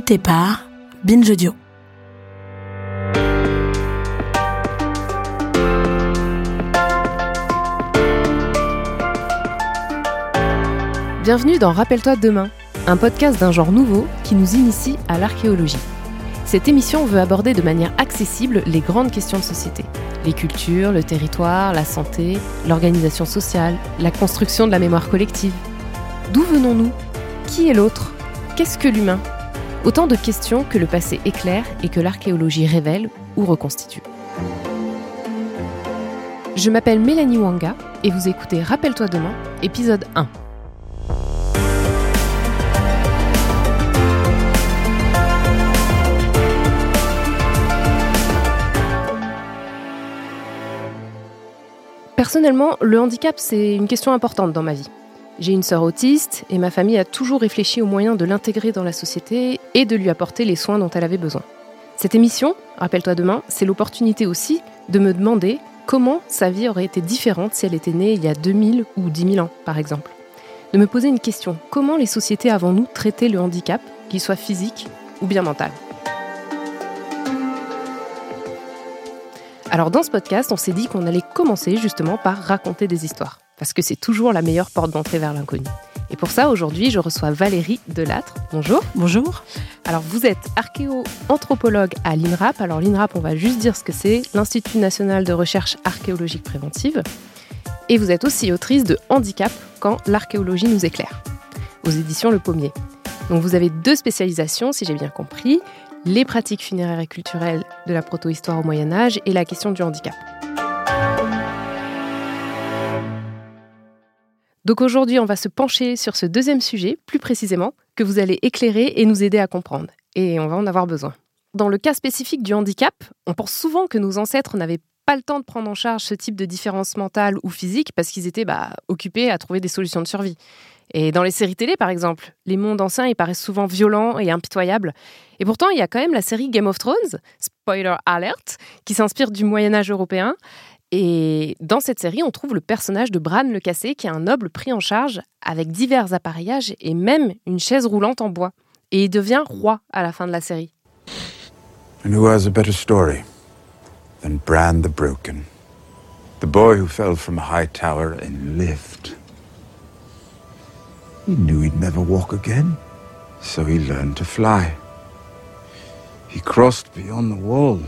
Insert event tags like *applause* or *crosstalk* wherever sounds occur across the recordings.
par Binge Audio. Bienvenue dans Rappelle-toi demain, un podcast d'un genre nouveau qui nous initie à l'archéologie. Cette émission veut aborder de manière accessible les grandes questions de société. Les cultures, le territoire, la santé, l'organisation sociale, la construction de la mémoire collective. D'où venons-nous? Qui est l'autre? Qu'est-ce que l'humain? Autant de questions que le passé éclaire et que l'archéologie révèle ou reconstitue. Je m'appelle Mélanie Wanga et vous écoutez Rappelle-toi demain, épisode 1. Personnellement, le handicap, c'est une question importante dans ma vie. J'ai une sœur autiste et ma famille a toujours réfléchi aux moyens de l'intégrer dans la société et de lui apporter les soins dont elle avait besoin. Cette émission, rappelle-toi demain, c'est l'opportunité aussi de me demander comment sa vie aurait été différente si elle était née il y a 2000 ou 10 000 ans, par exemple. De me poser une question, comment les sociétés avant nous traitaient le handicap, qu'il soit physique ou bien mental? Alors dans ce podcast, on s'est dit qu'on allait commencer justement par raconter des histoires, parce que c'est toujours la meilleure porte d'entrée vers l'inconnu. Et pour ça, aujourd'hui, je reçois Valérie Delattre. Bonjour. Bonjour. Alors vous êtes archéo-anthropologue à l'INRAP. Alors l'INRAP, on va juste dire ce que c'est, l'Institut national de recherche archéologique préventive. Et vous êtes aussi autrice de Handicap quand l'archéologie nous éclaire, aux éditions Le Pommier. Donc vous avez deux spécialisations, si j'ai bien compris, les pratiques funéraires et culturelles de la protohistoire au Moyen Âge et la question du handicap. Donc aujourd'hui, on va se pencher sur ce deuxième sujet, plus précisément, que vous allez éclairer et nous aider à comprendre. Et on va en avoir besoin. Dans le cas spécifique du handicap, on pense souvent que nos ancêtres n'avaient pas le temps de prendre en charge ce type de différence mentale ou physique parce qu'ils étaient bah, occupés à trouver des solutions de survie. Et dans les séries télé, par exemple, les mondes anciens, ils paraissent souvent violents et impitoyables. Et pourtant, il y a quand même la série Game of Thrones, spoiler alert, qui s'inspire du Moyen Âge européen. Et dans cette série, on trouve le personnage de Bran le Cassé, qui est un noble pris en charge avec divers appareillages et même une chaise roulante en bois. Et il devient roi à la fin de la série. And who has a better story than Bran the Broken? The boy who fell from a high tower and lived. He knew he'd never walk again, so he learned to fly. He crossed beyond the wall,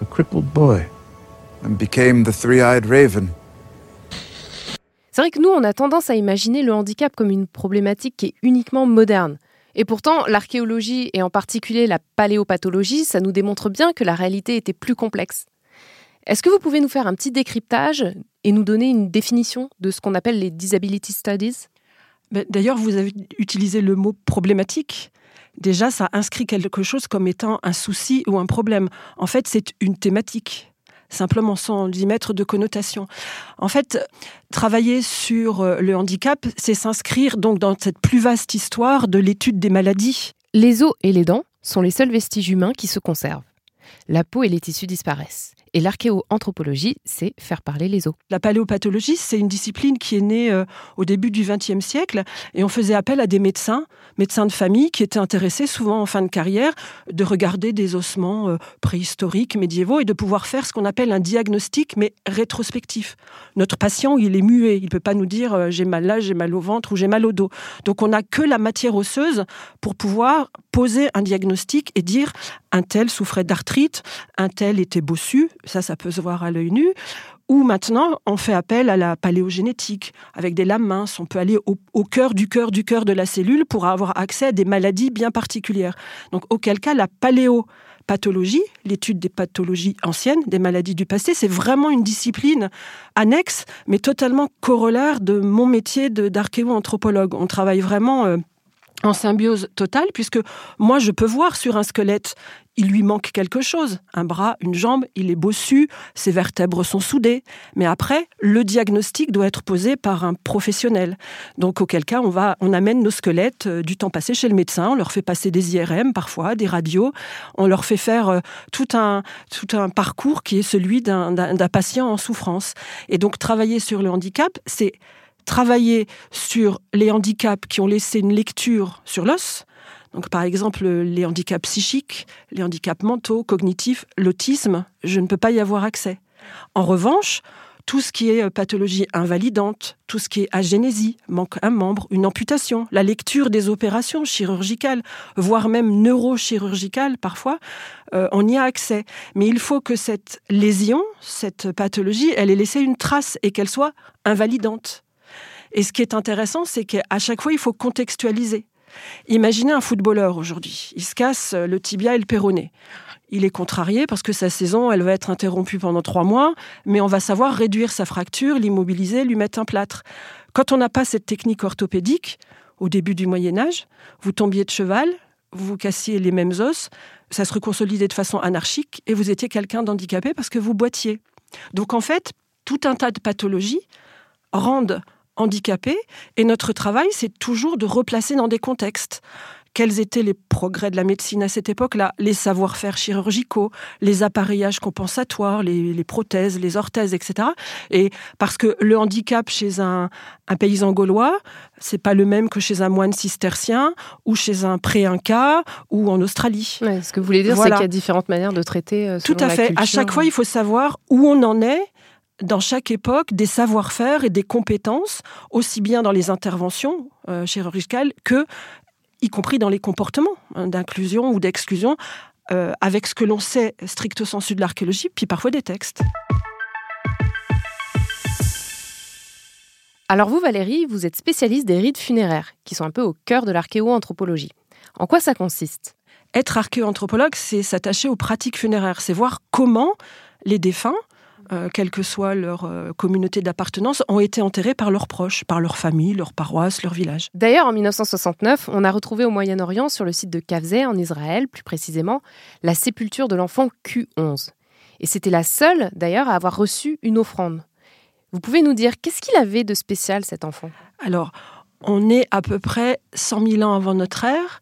a crippled boy, and became the three-eyed raven. C'est vrai que nous, on a tendance à imaginer le handicap comme une problématique qui est uniquement moderne. Et pourtant, l'archéologie, et en particulier la paléopathologie, ça nous démontre bien que la réalité était plus complexe. Est-ce que vous pouvez nous faire un petit décryptage et nous donner une définition de ce qu'on appelle les disability studies? Ben, D'ailleurs, vous avez utilisé le mot problématique. Déjà, ça inscrit quelque chose comme étant un souci ou un problème. En fait, c'est une thématique simplement sans y mettre de connotation. En fait, travailler sur euh, le handicap, c'est s'inscrire donc dans cette plus vaste histoire de l'étude des maladies. Les os et les dents sont les seuls vestiges humains qui se conservent. La peau et les tissus disparaissent. Et l'archéoanthropologie, c'est faire parler les os. La paléopathologie, c'est une discipline qui est née euh, au début du XXe siècle et on faisait appel à des médecins, médecins de famille, qui étaient intéressés souvent en fin de carrière de regarder des ossements euh, préhistoriques, médiévaux et de pouvoir faire ce qu'on appelle un diagnostic, mais rétrospectif. Notre patient, il est muet, il ne peut pas nous dire euh, j'ai mal là, j'ai mal au ventre ou j'ai mal au dos. Donc on n'a que la matière osseuse pour pouvoir poser un diagnostic et dire un tel souffrait d'arthrite, un tel était bossu, ça, ça peut se voir à l'œil nu. Ou maintenant, on fait appel à la paléogénétique. Avec des lames minces, on peut aller au, cœur du cœur du cœur de la cellule pour avoir accès à des maladies bien particulières. Donc, auquel cas, la paléopathologie, l'étude des pathologies anciennes, des maladies du passé, c'est vraiment une discipline annexe, mais totalement corollaire de mon métier d'archéo-anthropologue. On travaille vraiment euh, en symbiose totale, puisque moi, je peux voir sur un squelette, il lui manque quelque chose. Un bras, une jambe, il est bossu, ses vertèbres sont soudées. Mais après, le diagnostic doit être posé par un professionnel. Donc, auquel cas, on, va, on amène nos squelettes euh, du temps passé chez le médecin, on leur fait passer des IRM parfois, des radios, on leur fait faire euh, tout un, tout un parcours qui est celui d'un patient en souffrance. Et donc, travailler sur le handicap, c'est travailler sur les handicaps qui ont laissé une lecture sur l'os, Donc, par exemple, les handicaps psychiques, les handicaps mentaux, cognitifs, l'autisme, je ne peux pas y avoir accès. En revanche, tout ce qui est euh, pathologie invalidante, tout ce qui est agénésie, manque un membre, une amputation, la lecture des opérations chirurgicales, voire même neurochirurgicales parfois, euh, on y a accès. Mais il faut que cette lésion, cette pathologie, elle ait laissé une trace et qu'elle soit invalidante. Et ce qui est intéressant, c'est qu'à chaque fois, il faut contextualiser. Imaginez un footballeur aujourd'hui, il se casse le tibia et le péroné il est contrarié parce que sa saison, elle va être interrompue pendant trois mois, mais on va savoir réduire sa fracture, l'immobiliser, lui mettre un plâtre. Quand on n'a pas cette technique orthopédique, au début du Moyen Âge, vous tombiez de cheval, vous vous cassiez les mêmes os, ça se reconsolidait de façon anarchique et vous étiez quelqu'un d'handicapé parce que vous boitiez. Donc en fait, tout un tas de pathologies rendent handicapés et notre travail, c'est toujours de replacer dans des contextes quels étaient les progrès de la médecine à cette époque-là, les savoir-faire chirurgicaux, les appareillages compensatoires, les, prothèses, les orthèses, etc. Et parce que le handicap chez un, paysan gaulois, c'est pas le même que chez un moine cistercien ou chez un pré-inca ou en Australie. ce que vous voulez dire, c'est qu'il y a différentes manières de traiter. Euh, Tout à fait. À chaque fois, il faut savoir où on en est dans chaque époque des savoir-faire et des compétences, aussi bien dans les interventions euh, chirurgicales que y compris dans les comportements hein, d'inclusion ou d'exclusion, euh, avec ce que l'on sait stricto sensu de l'archéologie, puis parfois des textes. Alors vous, Valérie, vous êtes spécialiste des rites funéraires, qui sont un peu au cœur de l'archéoanthropologie. En quoi ça consiste? Être archéoanthropologue, c'est s'attacher aux pratiques funéraires, c'est voir comment les défunts euh, quelle que soit leur euh, communauté d'appartenance, ont été enterrés par leurs proches, par leur famille, leur paroisse, leur village. D'ailleurs, en 1969, on a retrouvé au Moyen-Orient, sur le site de Kavzeh, en Israël plus précisément, la sépulture de l'enfant Q11. Et c'était la seule, d'ailleurs, à avoir reçu une offrande. Vous pouvez nous dire, qu'est-ce qu'il avait de spécial, cet enfant? Alors, on est à peu près 100 000 ans avant notre ère,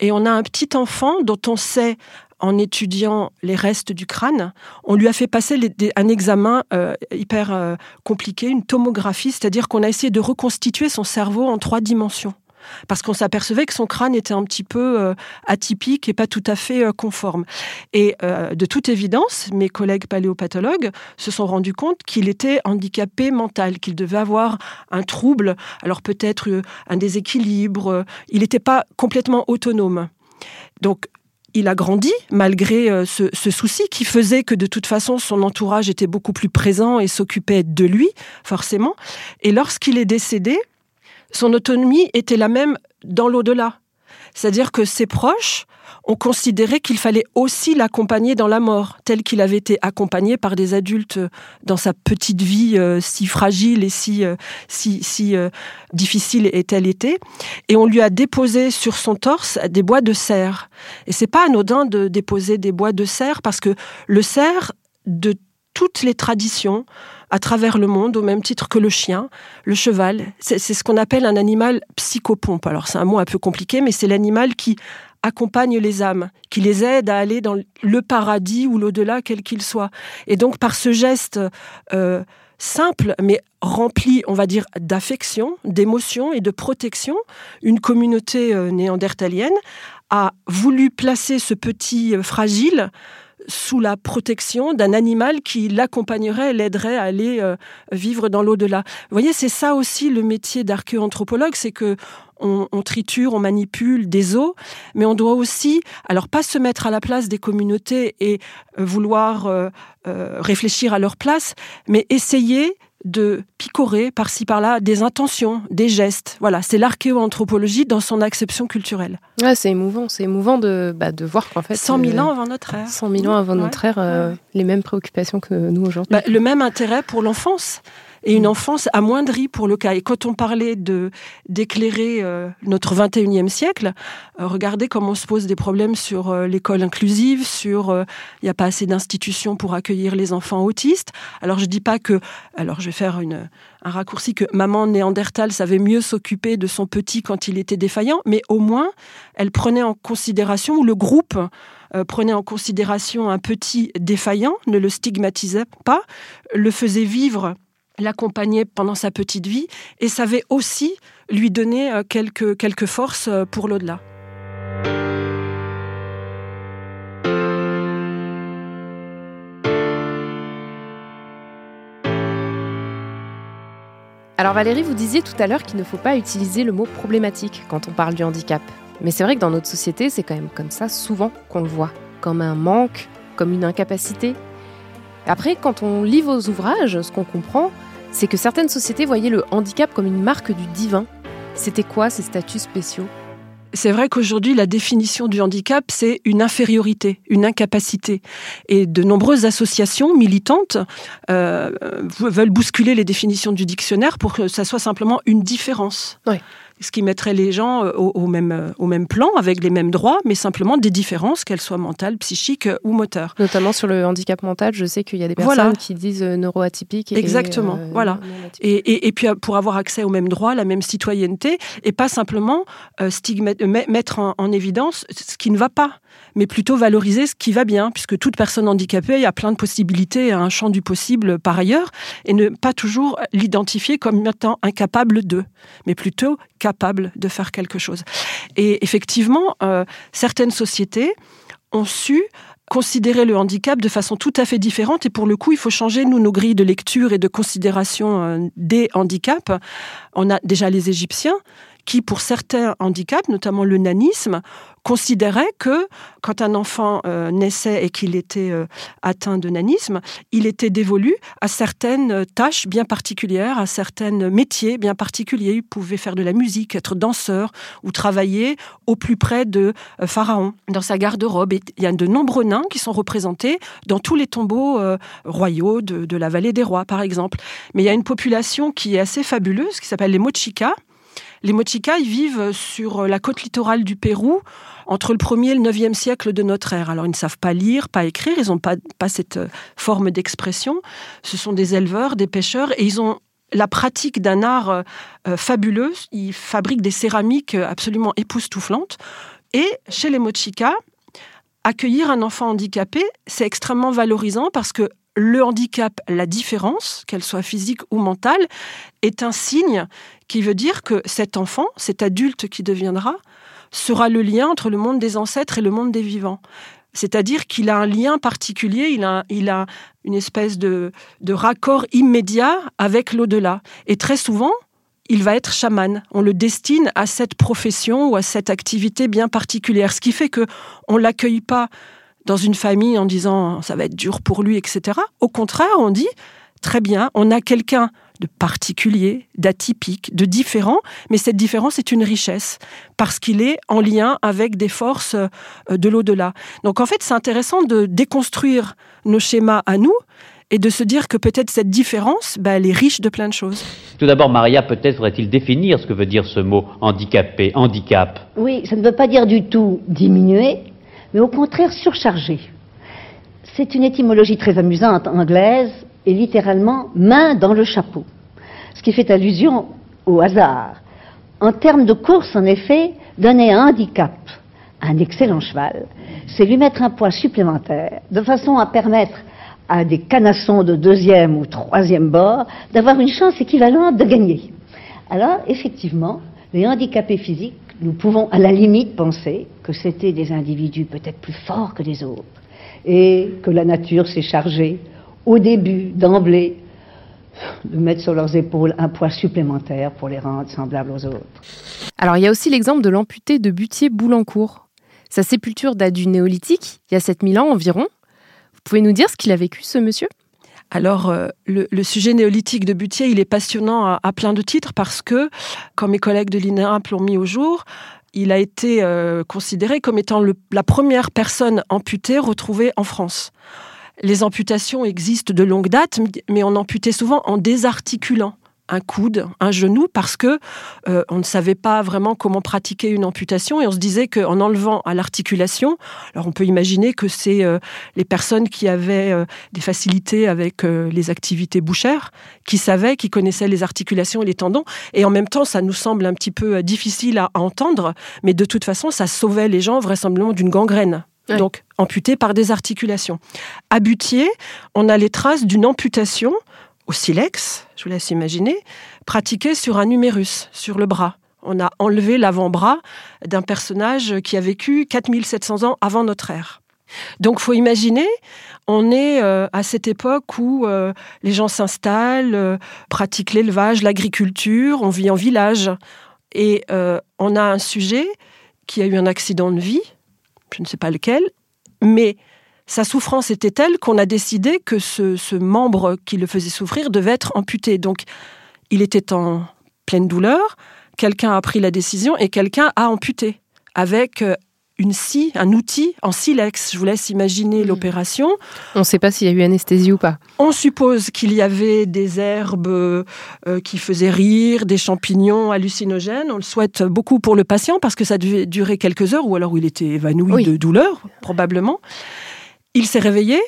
et on a un petit enfant dont on sait en étudiant les restes du crâne, on lui a fait passer un examen euh, hyper euh, compliqué, une tomographie, c'est-à-dire qu'on a essayé de reconstituer son cerveau en trois dimensions. Parce qu'on s'apercevait que son crâne était un petit peu euh, atypique et pas tout à fait conforme. Et de toute évidence, mes collègues paléopathologues se sont rendus compte qu'il était handicapé mental, qu'il devait avoir un trouble, alors peut-être un déséquilibre, il n'était pas complètement autonome. Donc il a grandi malgré euh, ce, souci qui faisait que de toute façon son entourage était beaucoup plus présent et s'occupait de lui, forcément. Et lorsqu'il est décédé, son autonomie était la même dans l'au-delà. C'est-à-dire que ses proches ont considéré qu'il fallait aussi l'accompagner dans la mort, tel qu'il avait été accompagné par des adultes dans sa petite vie euh, si fragile et si, euh, si, si euh, difficile est-elle été. Et on lui a déposé sur son torse des bois de cerf. Et c'est pas anodin de déposer des bois de cerf parce que le cerf, de toutes les traditions, à travers le monde, au même titre que le chien, le cheval. C'est ce qu'on appelle un animal psychopompe. Alors c'est un mot un peu compliqué, mais c'est l'animal qui accompagne les âmes, qui les aide à aller dans le paradis ou l'au-delà, quel qu'il soit. Et donc par ce geste euh, simple, mais rempli, on va dire, d'affection, d'émotion et de protection, une communauté euh, néandertalienne a voulu placer ce petit euh, fragile sous la protection d'un animal qui l'accompagnerait, l'aiderait à aller euh, vivre dans l'au-delà. Vous voyez, c'est ça aussi le métier d'archéoanthropologue, c'est que on, triture, on manipule des os, mais on doit aussi, alors pas se mettre à la place des communautés et euh, vouloir euh, réfléchir à leur place, mais essayer de picorer par-ci par-là des intentions, des gestes. Voilà, c'est l'archéoanthropologie dans son acception culturelle. Ouais, c'est émouvant, c'est émouvant de, bah, de voir qu'en fait... 100 000 euh, ans avant notre ère. 100 000 ans avant notre ère, euh, les mêmes préoccupations que nous aujourd'hui. Bah, le même intérêt pour l'enfance et une enfance amoindrie pour le cas. Et quand on parlait de d'éclairer euh, notre 21e siècle, euh, regardez comment on se pose des problèmes sur euh, l'école inclusive, sur il n'y a pas assez d'institutions pour accueillir les enfants autistes. Alors je dis pas que, alors je vais faire une, un raccourci que maman néandertal savait mieux s'occuper de son petit quand il était défaillant, mais au moins elle prenait en considération ou le groupe prenait en considération un petit défaillant, ne le stigmatisait pas, le faisait vivre l'accompagner pendant sa petite vie et savait aussi lui donner euh, quelques, quelques forces euh, pour l'au-delà. Alors Valérie, vous disiez tout à l'heure qu'il ne faut pas utiliser le mot problématique quand on parle du handicap. Mais c'est vrai que dans notre société, c'est quand même comme ça souvent qu'on le voit, comme un manque, comme une incapacité. Après, quand on lit vos ouvrages, ce qu'on comprend, c'est que certaines sociétés voyaient le handicap comme une marque du divin. C'était quoi ces statuts spéciaux? C'est vrai qu'aujourd'hui, la définition du handicap, c'est une infériorité, une incapacité. Et de nombreuses associations militantes euh, veulent bousculer les définitions du dictionnaire pour que ça soit simplement une différence. Oui ce qui mettrait les gens euh, au, même, euh, au même plan, avec les mêmes droits, mais simplement des différences, qu'elles soient mentales, psychiques euh, ou moteurs. Notamment sur le handicap mental, je sais qu'il y a des personnes qui disent neuroatypiques. Exactement, voilà. Et, et, puis pour avoir accès aux mêmes droits, la même citoyenneté, et pas simplement mettre en, en évidence ce qui ne va pas mais plutôt valoriser ce qui va bien, puisque toute personne handicapée a plein de possibilités, a un champ du possible par ailleurs, et ne pas toujours l'identifier comme étant incapable de, mais plutôt capable de faire quelque chose. Et effectivement, euh, certaines sociétés ont su considérer le handicap de façon tout à fait différente et pour le coup il faut changer nous nos grilles de lecture et de considération euh, des handicaps. On a déjà les Égyptiens qui, pour certains handicaps, notamment le nanisme, considérait que quand un enfant euh, naissait et qu'il était euh, atteint de nanisme, il était dévolu à certaines tâches bien particulières, à certains métiers bien particuliers. Il pouvait faire de la musique, être danseur ou travailler au plus près de euh, Pharaon, dans sa garde-robe. il y a de nombreux nains qui sont représentés dans tous les tombeaux royaux de, de, la vallée des rois, par exemple. Mais il y a une population qui est assez fabuleuse, qui s'appelle les Mochikas, les Mochikas, ils vivent sur la côte littorale du Pérou entre le 1er et le 9e siècle de notre ère. Alors, ils ne savent pas lire, pas écrire, ils n'ont pas, pas cette euh, forme d'expression. Ce sont des éleveurs, des pêcheurs, et ils ont la pratique d'un art euh, euh, fabuleux. Ils fabriquent des céramiques absolument époustouflantes. Et chez les Mochikas, accueillir un enfant handicapé, c'est extrêmement valorisant parce que le handicap, la différence, qu'elle soit physique ou mentale, est un signe qui veut dire que cet enfant, cet adulte qui deviendra, sera le lien entre le monde des ancêtres et le monde des vivants. C'est-à-dire qu'il a un lien particulier, il a, une espèce de, de raccord immédiat avec l'au-delà. Et très souvent, il va être chaman. On le destine à cette profession ou à cette activité bien particulière, ce qui fait que on l'accueille pas dans une famille en disant ça va être dur pour lui, etc. Au contraire, on dit très bien, on a quelqu'un de particulier, d'atypique, de différent, mais cette différence est une richesse parce qu'il est en lien avec des forces euh, de l'au-delà. Donc en fait, c'est intéressant de déconstruire nos schémas à nous et de se dire que peut-être cette différence, bah, elle est riche de plein de choses. Tout d'abord, Maria, peut-être faudrait-il définir ce que veut dire ce mot handicapé, handicap. Oui, ça ne veut pas dire du tout diminuer, mais au contraire surchargé. C'est une étymologie très amusante anglaise et littéralement main dans le chapeau, ce qui fait allusion au hasard. En termes de course, en effet, donner un handicap à un excellent cheval, c'est lui mettre un poids supplémentaire, de façon à permettre à des canassons de deuxième ou troisième bord d'avoir une chance équivalente de gagner. Alors, effectivement, les handicapés physiques nous pouvons à la limite penser que c'était des individus peut-être plus forts que les autres et que la nature s'est chargée au début, d'emblée, de mettre sur leurs épaules un poids supplémentaire pour les rendre semblables aux autres. Alors il y a aussi l'exemple de l'amputé de Butier-Boulancourt. Sa sépulture date du néolithique, il y a 7000 ans environ. Vous pouvez nous dire ce qu'il a vécu, ce monsieur? Alors, euh, le, sujet néolithique de Butier, il est passionnant à, plein de titres parce que, comme mes collègues de l'INERAP l'ont mis au jour, il a été euh, considéré comme étant la première personne amputée retrouvée en France. Les amputations existent de longue date, mais on amputait souvent en désarticulant un coude, un genou, parce que euh, on ne savait pas vraiment comment pratiquer une amputation et on se disait qu'en enlevant à l'articulation, alors on peut imaginer que c'est euh, les personnes qui avaient euh, des facilités avec les activités bouchères, qui savaient, qui connaissaient les articulations et les tendons, et en même temps ça nous semble un petit peu difficile à, entendre, mais de toute façon ça sauvait les gens vraisemblablement d'une gangrène. Donc amputés par des articulations. À Butier, on a les traces d'une amputation au silex, je vous laisse imaginer, pratiqué sur un numérus, sur le bras. On a enlevé l'avant-bras d'un personnage qui a vécu 4700 ans avant notre ère. Donc, faut imaginer, on est euh, à cette époque où euh, les gens s'installent, euh, pratiquent l'élevage, l'agriculture, on vit en village. Et on a un sujet qui a eu un accident de vie, je ne sais pas lequel, mais sa souffrance était telle qu'on a décidé que ce, ce, membre qui le faisait souffrir devait être amputé. Donc, il était en pleine douleur, quelqu'un a pris la décision et quelqu'un a amputé avec une scie, un outil en silex. Je vous laisse imaginer hmm. l'opération. On ne sait pas s'il y a eu anesthésie ou pas. On suppose qu'il y avait des herbes euh, qui faisaient rire, des champignons hallucinogènes. On le souhaite beaucoup pour le patient parce que ça devait durer quelques heures ou alors il était évanoui de douleur, probablement. Il s'est réveillé,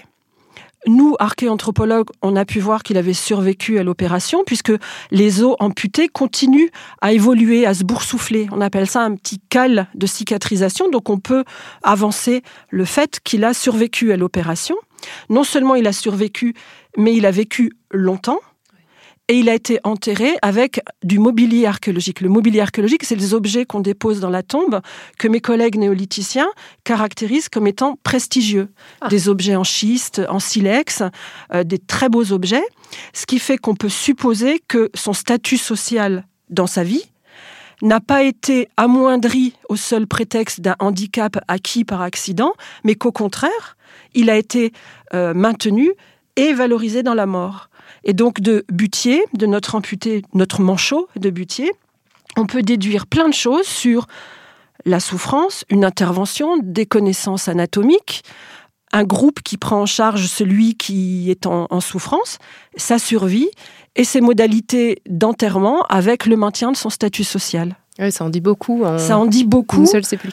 nous, archéanthropologues, on a pu voir qu'il avait survécu à l'opération puisque les os amputés continuent à évoluer, à se boursoufler. On appelle ça un petit cal de cicatrisation. Donc on peut avancer le fait qu'il a survécu à l'opération. Non seulement il a survécu, mais il a vécu longtemps et il a été enterré avec du mobilier archéologique. Le mobilier archéologique, c'est les objets qu'on dépose dans la tombe que mes collègues néolithiciens caractérisent comme étant prestigieux. Ah. Des objets en schiste, en silex, euh, des très beaux objets, ce qui fait qu'on peut supposer que son statut social dans sa vie n'a pas été amoindri au seul prétexte d'un handicap acquis par accident, mais qu'au contraire, il a été euh, maintenu et valorisé dans la mort. Et donc de Butier, de notre amputé, notre manchot de Butier, on peut déduire plein de choses sur la souffrance, une intervention, des connaissances anatomiques, un groupe qui prend en charge celui qui est en, souffrance, sa survie et ses modalités d'enterrement avec le maintien de son statut social. Oui, ça en dit beaucoup. ça en dit beaucoup.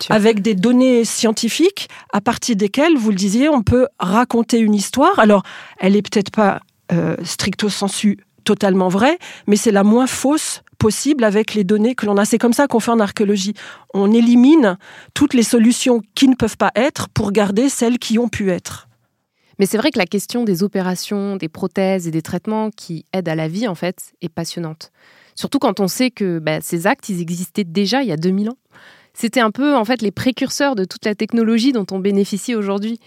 Avec des données scientifiques à partir desquelles, vous le disiez, on peut raconter une histoire. Alors, elle est peut-être pas euh, stricto sensu totalement vrai, mais c'est la moins fausse possible avec les données que l'on a. C'est comme ça qu'on fait en archéologie. On élimine toutes les solutions qui ne peuvent pas être pour garder celles qui ont pu être. Mais c'est vrai que la question des opérations, des prothèses et des traitements qui aident à la vie, en fait, est passionnante. Surtout quand on sait que bah, ces actes, ils existaient déjà il y a 2000 ans. C'était un peu, en fait, les précurseurs de toute la technologie dont on bénéficie aujourd'hui.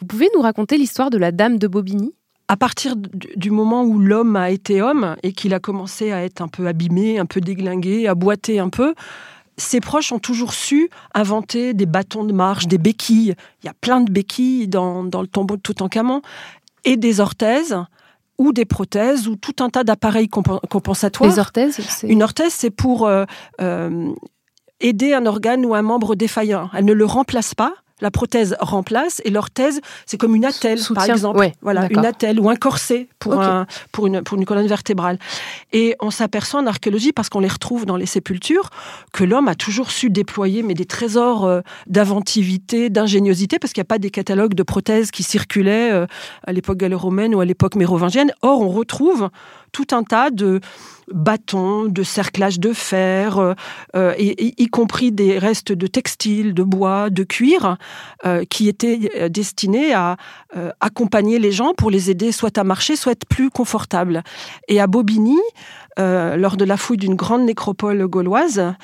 Vous pouvez nous raconter l'histoire de la Dame de Bobigny? À partir du moment où l'homme a été homme et qu'il a commencé à être un peu abîmé, un peu déglingué, à boiter un peu, ses proches ont toujours su inventer des bâtons de marche, des béquilles. Il y a plein de béquilles dans, le tombeau de Toutankhamon et des orthèses ou des prothèses ou tout un tas d'appareils compensatoires. Les orthèses Une orthèse, c'est pour euh, euh, aider un organe ou un membre défaillant. Elle ne le remplace pas, la prothèse remplace et l'orthèse, c'est comme une attelle, par exemple. voilà, une attelle ou un corset pour, pour, une, pour une colonne vertébrale. Et on s'aperçoit en archéologie, parce qu'on les retrouve dans les sépultures, que l'homme a toujours su déployer mais des trésors euh, d'inventivité, d'ingéniosité, parce qu'il n'y a pas des catalogues de prothèses qui circulaient euh, à l'époque gallo-romaine ou à l'époque mérovingienne. Or, on retrouve tout un tas de bâtons, de cerclages de fer, euh, euh, y compris des restes de textiles, de bois, de cuir, euh, qui étaient destinés à accompagner les gens pour les aider soit à marcher, soit plus confortables. Et à Bobigny, lors de la fouille d'une grande nécropole gauloise,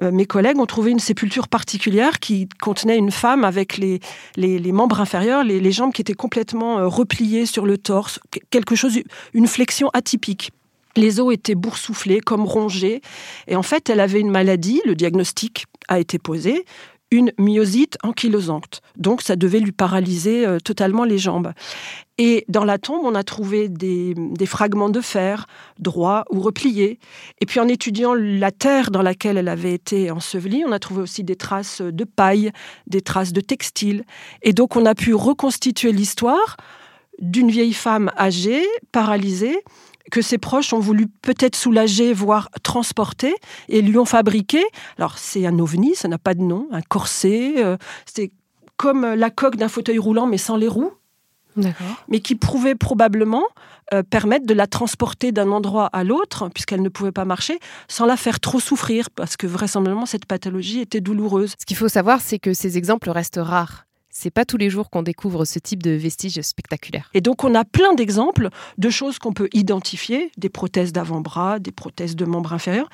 mes collègues ont trouvé une sépulture particulière qui contenait une femme avec les, les, membres inférieurs, les, les, jambes qui étaient complètement repliées sur le torse, quelque chose, une flexion atypique. Les os étaient boursouflés, comme rongés. Et en fait, elle avait une maladie. Le diagnostic a été posé une myosite ankylosante. Donc ça devait lui paralyser euh, totalement les jambes. Et dans la tombe, on a trouvé des, fragments de fer, droits ou repliés. Et puis en étudiant la terre dans laquelle elle avait été ensevelie, on a trouvé aussi des traces de paille, des traces de textile. Et donc on a pu reconstituer l'histoire d'une vieille femme âgée, paralysée, que ses proches ont voulu peut-être soulager, voire transporter, et lui ont fabriqué. Alors c'est un ovni, ça n'a pas de nom, un corset. Euh, c'est comme la coque d'un fauteuil roulant, mais sans les roues. Mais qui pouvait probablement euh, permettre de la transporter d'un endroit à l'autre, puisqu'elle ne pouvait pas marcher, sans la faire trop souffrir, parce que vraisemblablement cette pathologie était douloureuse. Ce qu'il faut savoir, c'est que ces exemples restent rares C'est pas tous les jours qu'on découvre ce type de vestiges spectaculaires. Et donc on a plein d'exemples de choses qu'on peut identifier, des prothèses d'avant-bras, des prothèses de membres inférieurs,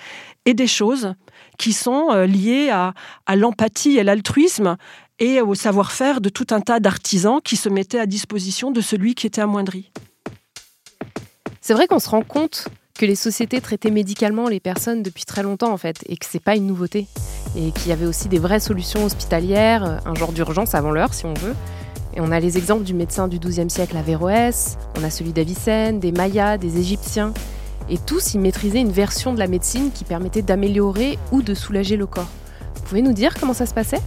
et des choses qui sont euh, liées à, à l'empathie et l'altruisme et au savoir-faire de tout un tas d'artisans qui se mettaient à disposition de celui qui était amoindri. C'est vrai qu'on se rend compte que les sociétés traitaient médicalement les personnes depuis très longtemps en fait, et que c'est pas une nouveauté, et qu'il y avait aussi des vraies solutions hospitalières, un genre d'urgence avant l'heure si on veut. Et on a les exemples du médecin du XIIe siècle Averroès, on a celui d'Avicenne, des Mayas, des Égyptiens, et tous y maîtrisaient une version de la médecine qui permettait d'améliorer ou de soulager le corps. Vous pouvez nous dire comment ça se passait?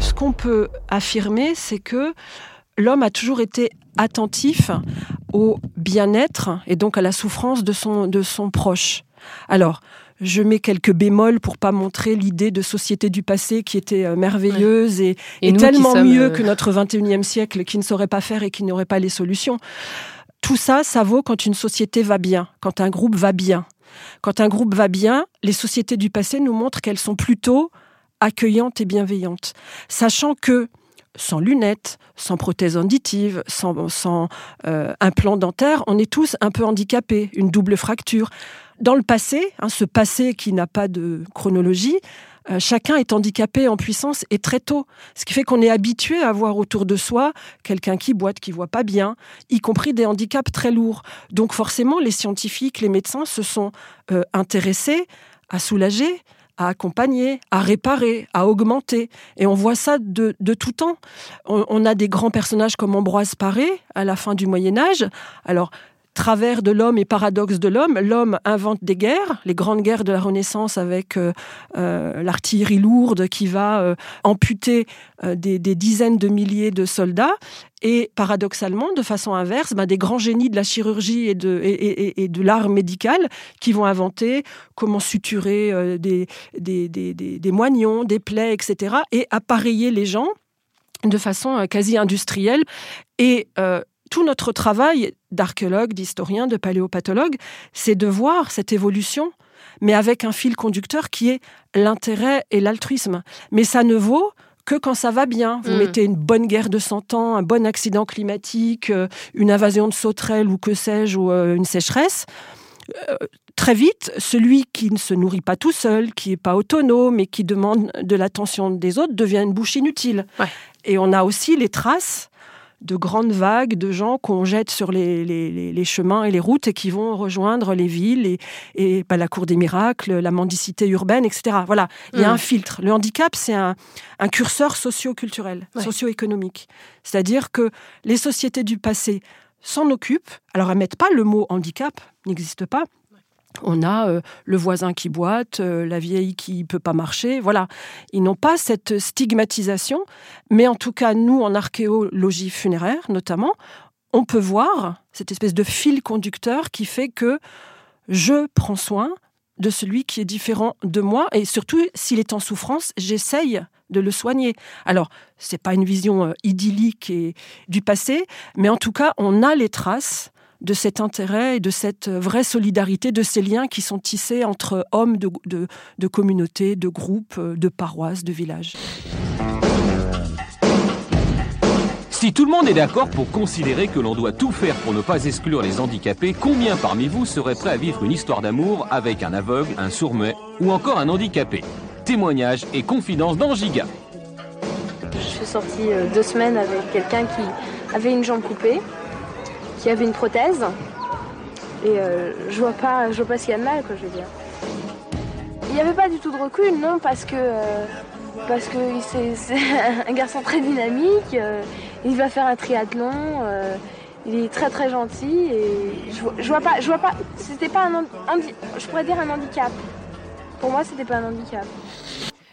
Ce qu'on peut affirmer, c'est que l'homme a toujours été attentif au bien-être et donc à la souffrance de son, de son proche. Alors, je mets quelques bémols pour pas montrer l'idée de société du passé qui était euh, merveilleuse et, Et et nous tellement mieux euh, que notre 21e siècle qui ne saurait pas faire et qui n'aurait pas les solutions. Tout ça, ça vaut quand une société va bien, quand un groupe va bien. Quand un groupe va bien, les sociétés du passé nous montrent qu'elles sont plutôt accueillantes et bienveillantes. Sachant que sans lunettes, sans prothèse auditive, sans, euh, implant dentaire, on est tous un peu handicapés, une double fracture. Dans le passé, hein, ce passé qui n'a pas de chronologie, euh, chacun est handicapé en puissance et très tôt. Ce qui fait qu'on est habitué à voir autour de soi quelqu'un qui boite, qui voit pas bien, y compris des handicaps très lourds. Donc forcément, les scientifiques, les médecins se sont euh, intéressés à soulager, à accompagner, à réparer, à augmenter. Et on voit ça de, tout temps. On, on a des grands personnages comme Ambroise Paré à la fin du Moyen Âge. Alors, travers de l'homme et paradoxe de l'homme, l'homme invente des guerres, les grandes guerres de la Renaissance avec euh, euh, l'artillerie lourde qui va euh, amputer des, dizaines de milliers de soldats. Et paradoxalement, de façon inverse, ben, des grands génies de la chirurgie et de, l'art médical qui vont inventer comment suturer des, moignons, des plaies, etc. et appareiller les gens de façon quasi industrielle. Et tout notre travail d'archéologue, d'historien, de paléopathologue, c'est de voir cette évolution, mais avec un fil conducteur qui est l'intérêt et l'altruisme. Mais ça ne vaut que quand ça va bien. Vous Mm. mettez une bonne guerre de 100 ans, un bon accident climatique, euh, une invasion de sauterelles ou que sais-je, ou euh, une sécheresse. Euh, Très vite, celui qui ne se nourrit pas tout seul, qui n'est pas autonome et qui demande de l'attention des autres devient une bouche inutile. Ouais. Et on a aussi les traces de grandes vagues de gens qu'on jette sur les, les- chemins et les routes et qui vont rejoindre les villes et, et bah, la cour des miracles, la mendicité urbaine, etc. Voilà, il y a Mm. un filtre. Le handicap, c'est un, un curseur socio-culturel, Ouais. socio-économique. C'est-à-dire que les sociétés du passé s'en occupent. Alors, elles mettent pas le mot handicap, n'existe pas. On a euh, le voisin qui boite, euh, la vieille qui peut pas marcher. Voilà, ils n'ont pas cette stigmatisation, mais en tout cas, nous, en archéologie funéraire notamment, on peut voir cette espèce de fil conducteur qui fait que je prends soin de celui qui est différent de moi et surtout s'il est en souffrance, j'essaye de le soigner. Alors, c'est pas une vision euh, idyllique du passé, mais en tout cas, on a les traces de cet intérêt et de cette vraie solidarité, de ces liens qui sont tissés entre hommes de, de, de communautés, de groupes, de paroisses, de villages. Si tout le monde est d'accord pour considérer que l'on doit tout faire pour ne pas exclure les handicapés, combien parmi vous seraient prêts à vivre une histoire d'amour avec un aveugle, un sourd-muet ou encore un handicapé? Témoignages et confidences dans Giga. Je suis sortie euh, deux semaines avec quelqu'un qui avait une jambe coupée, qui avait une prothèse. Et euh, je vois pas, je vois pas ce qu'il y a de mal, quoi, je veux dire. Il n'y avait pas du tout de recul, non, parce que euh, parce que *laughs* c'est un garçon très dynamique. euh, il va faire un triathlon. il est très très gentil et je vois, vois pas, je vois pas. C'était pas un, je pourrais dire un handicap. Pour moi, c'était pas un handicap.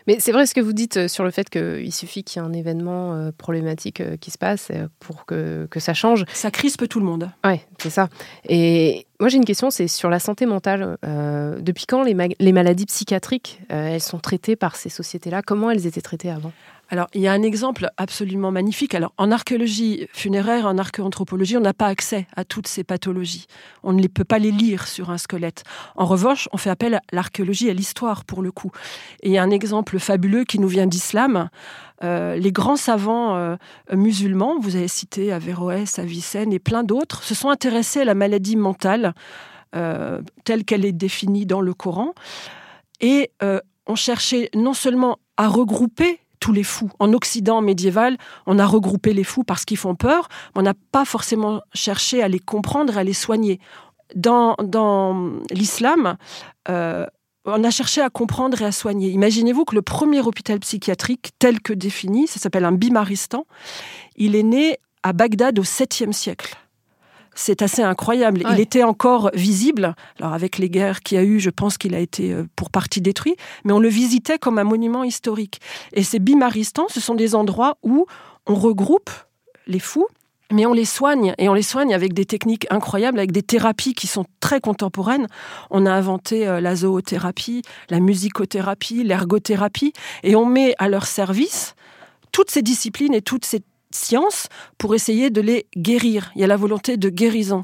Mais c'est vrai ce que vous dites euh, sur le fait qu'il suffit qu'il y ait un événement euh, problématique euh, qui se passe pour que, que ça change. Ça crispe tout le monde. Ouais, c'est ça. Et moi j'ai une question, c'est sur la santé mentale. Euh, depuis quand les, ma- les maladies psychiatriques, euh, elles sont traitées par ces sociétés-là? Comment elles étaient traitées avant? Alors, il y a un exemple absolument magnifique. Alors, en archéologie funéraire, en archéanthropologie, on n'a pas accès à toutes ces pathologies. On ne peut pas les lire sur un squelette. En revanche, on fait appel à l'archéologie et à l'histoire, pour le coup. Et il y a un exemple fabuleux qui nous vient d'islam. euh, les grands savants euh, musulmans, vous avez cité Averroès, Avicenne et plein d'autres, se sont intéressés à la maladie mentale euh, telle qu'elle est définie dans le Coran et ont cherché non seulement à regrouper tous les fous. En Occident médiéval, on a regroupé les fous parce qu'ils font peur, mais on n'a pas forcément cherché à les comprendre et à les soigner. Dans, dans l'islam, on a cherché à comprendre et à soigner. Imaginez-vous que le premier hôpital psychiatrique tel que défini, ça s'appelle un bimaristan, il est né à Bagdad au 7e siècle. C'est assez incroyable. Il était encore visible. Alors avec les guerres qu'il y a eu, je pense qu'il a été euh, pour partie détruit, mais on le visitait comme un monument historique. Et ces bimaristans, ce sont des endroits où on regroupe les fous mais on les soigne et on les soigne avec des techniques incroyables, avec des thérapies qui sont très contemporaines. On a inventé euh, la zoothérapie, la musicothérapie, l'ergothérapie et on met à leur service toutes ces disciplines et toutes ces sciences pour essayer de les guérir. Il y a la volonté de guérison.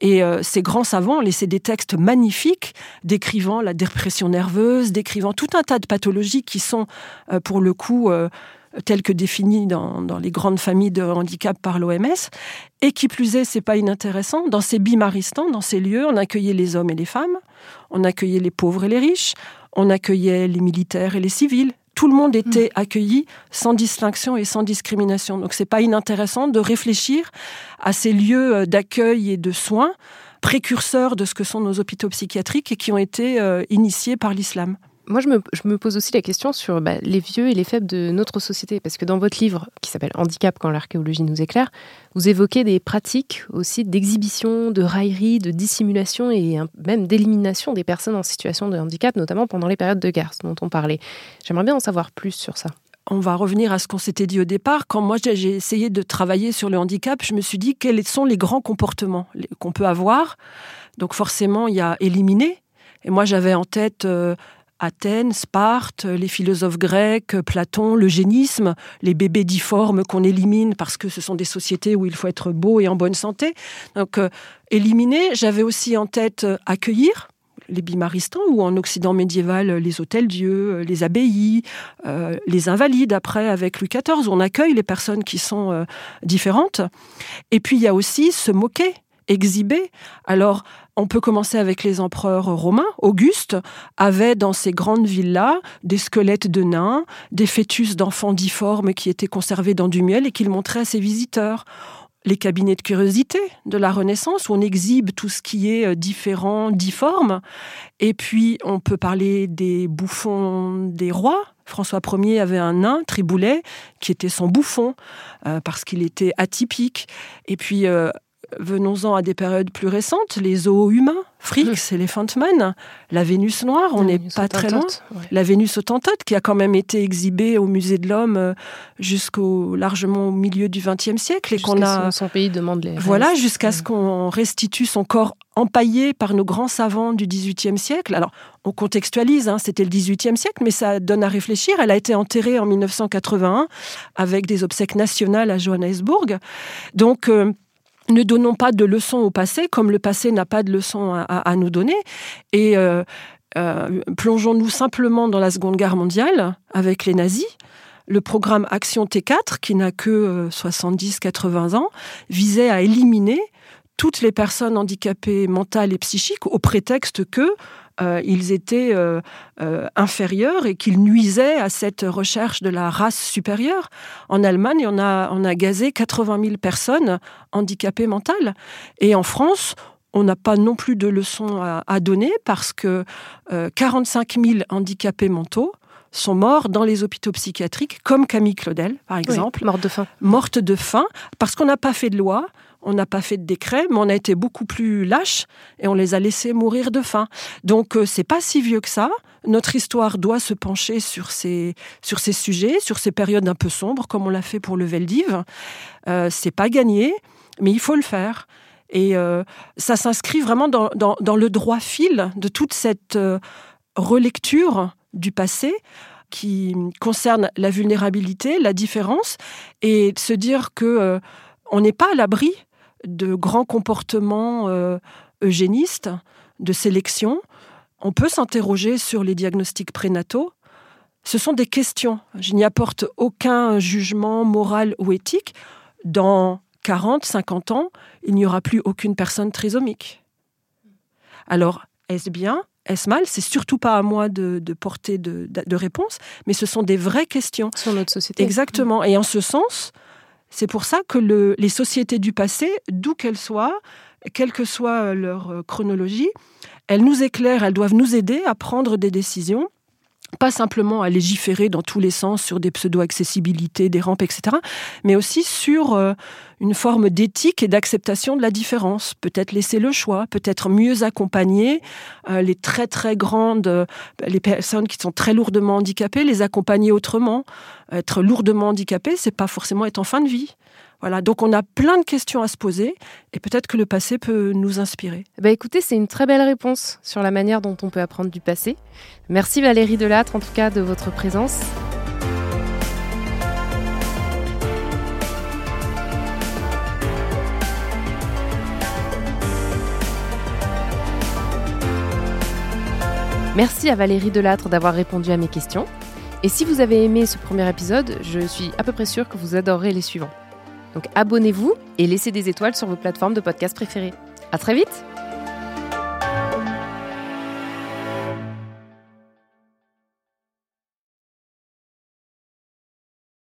Et euh, ces grands savants ont laissé des textes magnifiques décrivant la dépression nerveuse, décrivant tout un tas de pathologies qui sont, euh, pour le coup, tel que défini dans, les grandes familles de handicap par l'OMS. Et qui plus est, c'est pas inintéressant, dans ces bimaristans, dans ces lieux, on accueillait les hommes et les femmes, on accueillait les pauvres et les riches, on accueillait les militaires et les civils. Tout le monde était mm. accueilli sans distinction et sans discrimination. Donc c'est pas inintéressant de réfléchir à ces lieux euh, d'accueil et de soins précurseurs de ce que sont nos hôpitaux psychiatriques et qui ont été euh, initiés par l'islam. Moi, je me, pose aussi la question sur bah, les vieux et les faibles de notre société. Parce que dans votre livre, qui s'appelle Handicap quand l'archéologie nous éclaire, vous évoquez des pratiques aussi d'exhibition, de raillerie, de dissimulation et même d'élimination des personnes en situation de handicap, notamment pendant les périodes de guerre dont on parlait. J'aimerais bien en savoir plus sur ça. On va revenir à ce qu'on s'était dit au départ. Quand moi j'ai essayé de travailler sur le handicap, je me suis dit quels sont les grands comportements qu'on peut avoir. Donc forcément, il y a éliminer. Et moi j'avais en tête euh, Athènes, Sparte, les philosophes grecs, Platon, l'eugénisme, les bébés difformes qu'on élimine parce que ce sont des sociétés où il faut être beau et en bonne santé. Donc, euh, éliminer, j'avais aussi en tête euh, accueillir les bimaristans ou en Occident médiéval les hôtels-dieux, les abbayes, euh, les invalides après avec Louis XIV, où on accueille les personnes qui sont différentes. Et puis il y a aussi se moquer, exhiber. Alors on peut commencer avec les empereurs romains. Auguste avait dans ces grandes villas des squelettes de nains, des fœtus d'enfants difformes qui étaient conservés dans du miel et qu'il montrait à ses visiteurs les cabinets de curiosité de la Renaissance, où on exhibe tout ce qui est euh, différent, difforme. Et puis, on peut parler des bouffons des rois. François Ier avait un nain, Triboulet, qui était son bouffon, euh, parce qu'il était atypique. Et puis, euh, venons-en à des périodes plus récentes, les zoos humains, Frix, mmh. Elephant Man, la Vénus noire, on n'est pas très loin. La Vénus autantote, qui a quand même été exhibée au musée de l'homme euh, jusqu'au largement au milieu du XXe siècle et qu'on a son pays demande les voilà jusqu'à ce qu'on restitue son corps empaillé par nos grands savants du XVIIIe siècle. Alors on contextualise, hein, c'était le XVIIIe siècle, mais ça donne à réfléchir. Elle a été enterrée en 1981 avec des obsèques nationales à Johannesburg. Donc euh, ne donnons pas de leçons au passé, comme le passé n'a pas de leçons à, nous donner. Et euh, euh, plongeons-nous simplement dans la Seconde Guerre mondiale avec les nazis. Le programme Action T4, qui n'a que 70-80 euh, ans, visait à éliminer toutes les personnes handicapées mentales et psychiques au prétexte que euh, ils étaient euh, euh, inférieurs et qu'ils nuisaient à cette recherche de la race supérieure. En Allemagne, on a, on a gazé 80 000 personnes handicapées mentales. Et en France, on n'a pas non plus de leçons à, donner parce que 45 000 handicapés mentaux sont morts dans les hôpitaux psychiatriques, comme Camille Claudel, par exemple. morte de faim. Morte de faim, parce qu'on n'a pas fait de loi, on n'a pas fait de décret, mais on a été beaucoup plus lâche et on les a laissés mourir de faim. Donc euh, c'est pas si vieux que ça. Notre histoire doit se pencher sur ces sur ces sujets, sur ces périodes un peu sombres, comme on l'a fait pour le Veldiv. Euh, c'est pas gagné, mais il faut le faire. Et euh, ça s'inscrit vraiment dans, dans, le droit fil de toute cette euh, relecture du passé qui concerne la vulnérabilité, la différence, et se dire que on n'est pas à l'abri de grands comportements euh, eugénistes, de sélection. On peut s'interroger sur les diagnostics prénataux. Ce sont des questions. Je n'y apporte aucun jugement moral ou éthique. Dans 40, 50 ans, il n'y aura plus aucune personne trisomique. Alors, est-ce bien? Est-ce mal? C'est surtout pas à moi de, porter de, réponse, mais ce sont des vraies questions. Sur notre société. Exactement. Et en ce sens, c'est pour ça que les sociétés du passé, d'où qu'elles soient, quelle que soit leur euh, chronologie, elles nous éclairent, elles doivent nous aider à prendre des décisions pas simplement à légiférer dans tous les sens sur des pseudo-accessibilités, des rampes, etc., mais aussi sur euh, une forme d'éthique et d'acceptation de la différence. Peut-être laisser le choix, peut-être mieux accompagner euh, les très très grandes, euh, les personnes qui sont très lourdement handicapées, les accompagner autrement. Être lourdement handicapé, c'est pas forcément être en fin de vie. Voilà, donc on a plein de questions à se poser et peut-être que le passé peut nous inspirer. Bah écoutez, c'est une très belle réponse sur la manière dont on peut apprendre du passé. Merci Valérie Delattre en tout cas de votre présence. Merci à Valérie Delattre d'avoir répondu à mes questions. Et si vous avez aimé ce premier épisode, je suis à peu près sûre que vous adorerez les suivants. Donc abonnez-vous et laissez des étoiles sur vos plateformes de podcast préférées. À très vite!